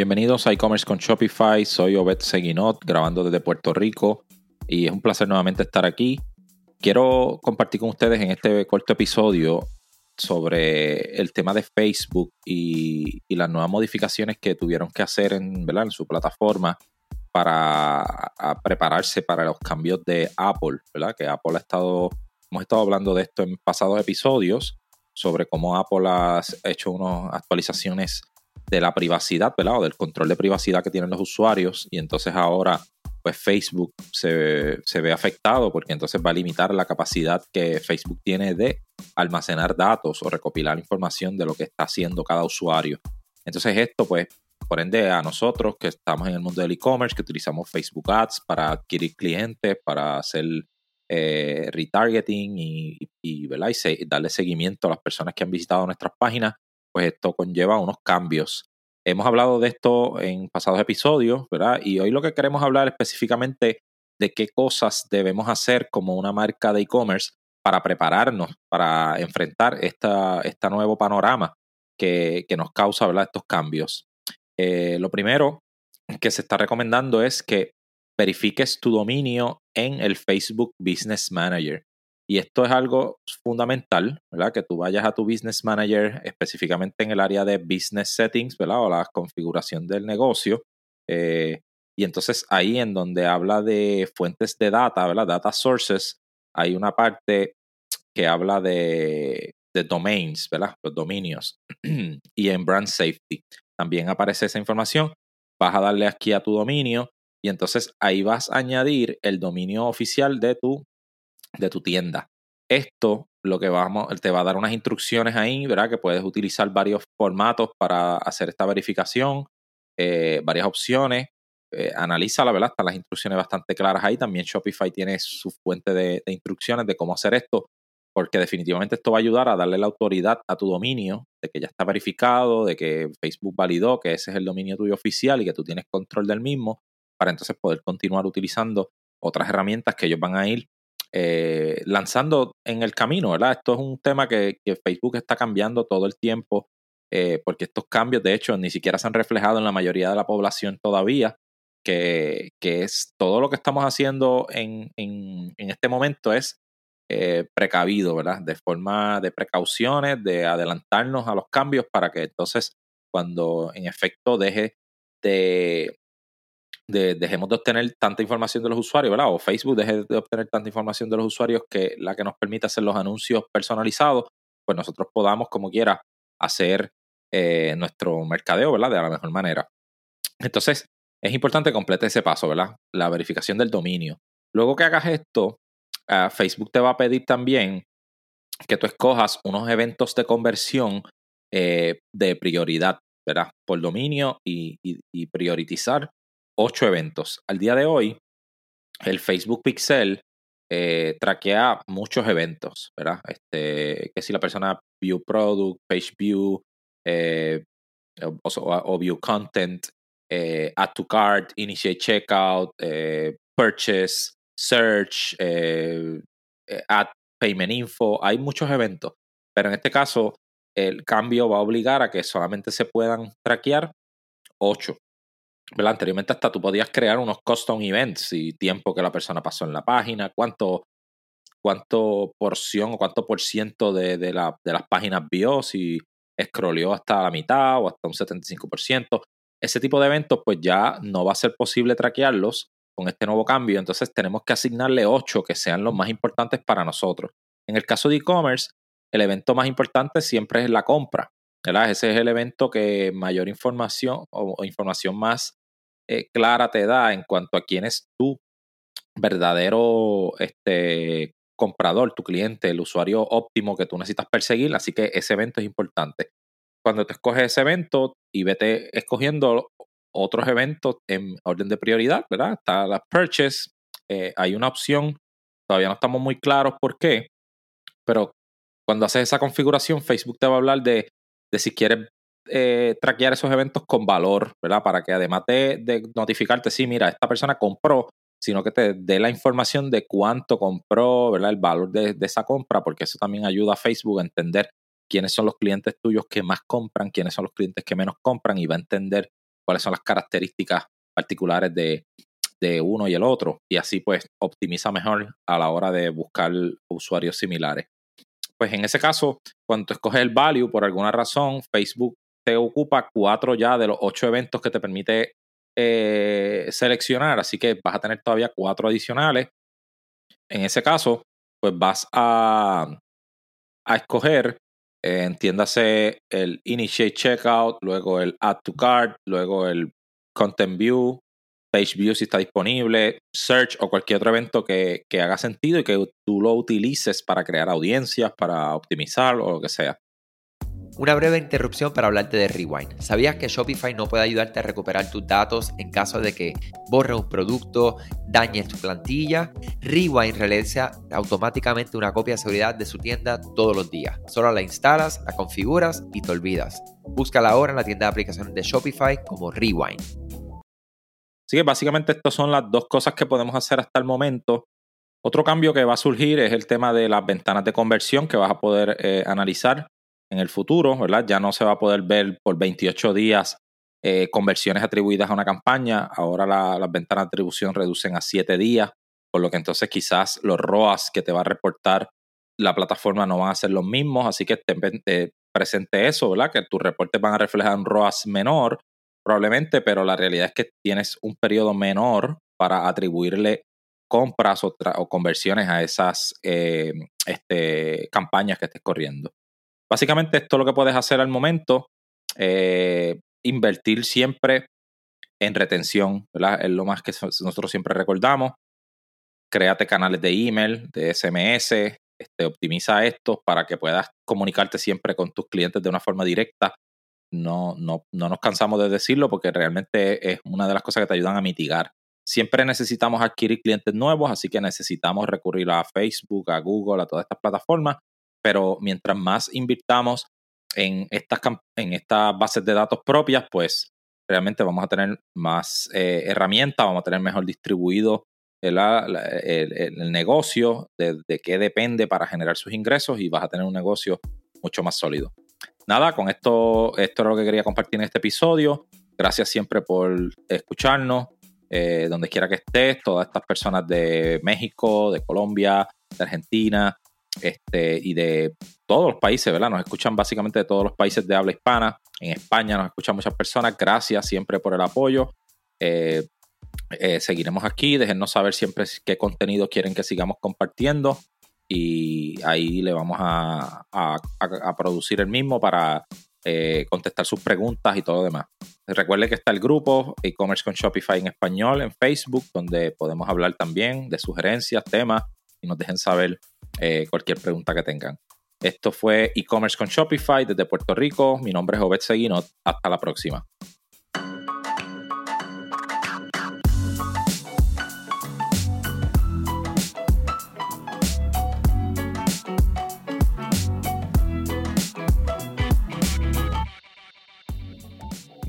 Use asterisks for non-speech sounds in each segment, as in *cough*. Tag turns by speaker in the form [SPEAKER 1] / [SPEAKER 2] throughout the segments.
[SPEAKER 1] Bienvenidos a e-commerce con Shopify. Soy Obed Seguinot, grabando desde Puerto Rico y es un placer nuevamente estar aquí. Quiero compartir con ustedes en este corto episodio sobre el tema de Facebook y, las nuevas modificaciones que tuvieron que hacer en, su plataforma para prepararse para los cambios de Apple, ¿verdad? Que Apple ha estado, hemos estado hablando de esto en pasados episodios sobre cómo Apple ha hecho unas actualizaciones de la privacidad, ¿verdad? Del control de privacidad que tienen los usuarios. Y entonces ahora, pues Facebook se, se, ve afectado porque entonces va a limitar la capacidad que Facebook tiene de almacenar datos o recopilar información de lo que está haciendo cada usuario. Entonces esto, pues, por ende, a nosotros que estamos en el mundo del e-commerce, que utilizamos Facebook Ads para adquirir clientes, para hacer eh, retargeting y, y, y darle seguimiento a las personas que han visitado nuestras páginas, pues esto conlleva unos cambios. Hemos hablado de esto en pasados episodios, ¿verdad? Y hoy lo que queremos hablar específicamente de qué cosas debemos hacer como una marca de e-commerce para prepararnos, para enfrentar esta, este nuevo panorama que, nos causa ¿verdad? estos cambios. Eh, lo primero que se está recomendando es que verifiques tu dominio en el Facebook Business Manager. Y esto es algo fundamental, ¿verdad? Que tú vayas a tu Business Manager específicamente en el área de Business Settings, ¿verdad? O la configuración del negocio. Eh, y entonces ahí en donde habla de fuentes de data, ¿verdad? Data sources, hay una parte que habla de, de domains, ¿verdad? Los dominios. *clears throat* y en brand safety también aparece esa información. Vas a darle aquí a tu dominio y entonces ahí vas a añadir el dominio oficial de tu de tu tienda. Esto lo que vamos, te va a dar unas instrucciones ahí, ¿verdad? Que puedes utilizar varios formatos para hacer esta verificación, eh, varias opciones. Eh, analízala, ¿verdad? Están las instrucciones bastante claras ahí. También Shopify tiene su fuente de, instrucciones de cómo hacer esto, porque definitivamente esto va a ayudar a darle la autoridad a tu dominio, de que ya está verificado, de que Facebook validó que ese es el dominio tuyo oficial y que tú tienes control del mismo, para entonces poder continuar utilizando otras herramientas que ellos van a ir eh, lanzando en el camino, ¿verdad? Esto es un tema que, Facebook está cambiando todo el tiempo, eh, porque estos cambios, de hecho, ni siquiera se han reflejado en la mayoría de la población todavía, que, es todo lo que estamos haciendo en, este momento es eh, precavido, ¿verdad? De forma de precauciones, de adelantarnos a los cambios para que entonces cuando en efecto deje de, dejemos de obtener tanta información de los usuarios, ¿verdad? O Facebook deje de obtener tanta información de los usuarios que la que nos permite hacer los anuncios personalizados, pues nosotros podamos, como quiera, hacer eh, nuestro mercadeo, ¿verdad? De la mejor manera. Entonces, es importante que complete ese paso, ¿verdad? La verificación del dominio. Luego que hagas esto, ah, Facebook te va a pedir también que tú escojas unos eventos de conversión eh, de prioridad, ¿verdad? Por dominio y, y priorizar ocho eventos. Al día de hoy, el Facebook Pixel eh, traquea muchos eventos, ¿verdad? Este, que si la persona view product, page view, eh, o, view content, eh, add to cart, initiate checkout, purchase, search, add payment info, hay muchos eventos, pero en este caso el cambio va a obligar a que solamente se puedan traquear ocho. Anteriormente hasta tú podías crear unos custom events y tiempo que la persona pasó en la página, cuánto, cuánto porción o cuánto por ciento de, de las páginas vio, si scrolleó hasta la mitad o hasta un 75%. Ese tipo de eventos pues ya no va a ser posible traquearlos con este nuevo cambio, entonces tenemos que asignarle 8 que sean los más importantes para nosotros. En el caso de e-commerce, el evento más importante siempre es la compra. ¿verdad? Ese es el evento que mayor información o información más eh, clara te da en cuanto a quién es tu verdadero este, comprador, tu cliente, el usuario óptimo que tú necesitas perseguir. Así que ese evento es importante. Cuando te escoges ese evento y vete escogiendo otros eventos en orden de prioridad, ¿verdad? Está la purchase, eh, hay una opción, todavía no estamos muy claros por qué, pero cuando haces esa configuración, Facebook te va a hablar de, de si quieres eh, traquear esos eventos con valor, ¿verdad? Para que además de, notificarte, sí, mira, esta persona compró, sino que te dé la información de cuánto compró, ¿verdad? El valor de, esa compra, porque eso también ayuda a Facebook a entender quiénes son los clientes tuyos que más compran, quiénes son los clientes que menos compran y va a entender cuáles son las características particulares de, de uno y el otro y así pues optimiza mejor a la hora de buscar usuarios similares. Pues en ese caso, cuando escoges el value, por alguna razón, Facebook ocupa cuatro ya de los ocho eventos que te permite eh, seleccionar, así que vas a tener todavía cuatro adicionales. En ese caso, pues vas a, a escoger, eh, entiéndase, el Initiate Checkout, luego el Add to Cart, luego el Content View, Page View si está disponible, Search o cualquier otro evento que, que haga sentido y que tú lo utilices para crear audiencias, para optimizar o lo que sea.
[SPEAKER 2] Una breve interrupción para hablarte de Rewind. ¿Sabías que Shopify no puede ayudarte a recuperar tus datos en caso de que borre un producto, dañes tu plantilla? Rewind realiza automáticamente una copia de seguridad de su tienda todos los días. Solo la instalas, la configuras y te olvidas. Búscala ahora en la tienda de aplicaciones de Shopify como Rewind.
[SPEAKER 1] Así que básicamente estas son las dos cosas que podemos hacer hasta el momento. Otro cambio que va a surgir es el tema de las ventanas de conversión que vas a poder eh, analizar en el futuro, ¿verdad? Ya no se va a poder ver por 28 días eh, conversiones atribuidas a una campaña. Ahora las ventanas de atribución reducen a 7 días, por lo que entonces quizás los ROAS que te va a reportar la plataforma no van a ser los mismos, así que te, presente eso, ¿verdad? Que tus reportes van a reflejar un ROAS menor, probablemente, pero la realidad es que tienes un periodo menor para atribuirle compras o, conversiones a esas eh, este, campañas que estés corriendo. Básicamente esto es lo que puedes hacer al momento. Eh, invertir siempre en retención. Es lo más que nosotros siempre recordamos. Créate canales de email, de SMS, este, optimiza esto para que puedas comunicarte siempre con tus clientes de una forma directa. No, no, no nos cansamos de decirlo porque realmente es una de las cosas que te ayudan a mitigar. Siempre necesitamos adquirir clientes nuevos, así que necesitamos recurrir a Facebook, a Google, a todas estas plataformas pero mientras más invirtamos en estas, en estas bases de datos propias, pues realmente vamos a tener más eh, herramientas, vamos a tener mejor distribuido el, el, negocio, de, de, qué depende para generar sus ingresos y vas a tener un negocio mucho más sólido. Nada, con esto, esto es lo que quería compartir en este episodio. Gracias siempre por escucharnos, eh, donde quiera que estés, todas estas personas de México, de Colombia, de Argentina, este, y de todos los países, ¿verdad? Nos escuchan básicamente de todos los países de habla hispana. En España nos escuchan muchas personas. Gracias siempre por el apoyo. Eh, eh, seguiremos aquí. Déjennos saber siempre qué contenido quieren que sigamos compartiendo. Y ahí le vamos a, producir el mismo para eh, contestar sus preguntas y todo lo demás. Recuerde que está el grupo e-commerce con Shopify en español en Facebook, donde podemos hablar también de sugerencias, temas y nos dejen saber eh, cualquier pregunta que tengan. Esto fue e-commerce con Shopify desde Puerto Rico. Mi nombre es Obed Seguinot. Hasta la próxima.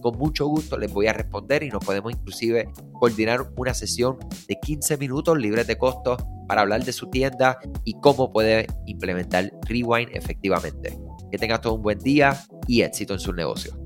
[SPEAKER 2] con mucho gusto les voy a responder y nos podemos inclusive coordinar una sesión de 15 minutos libres de costo para hablar de su tienda y cómo puede implementar Rewind efectivamente. Que tengas todo un buen día y éxito en su negocio.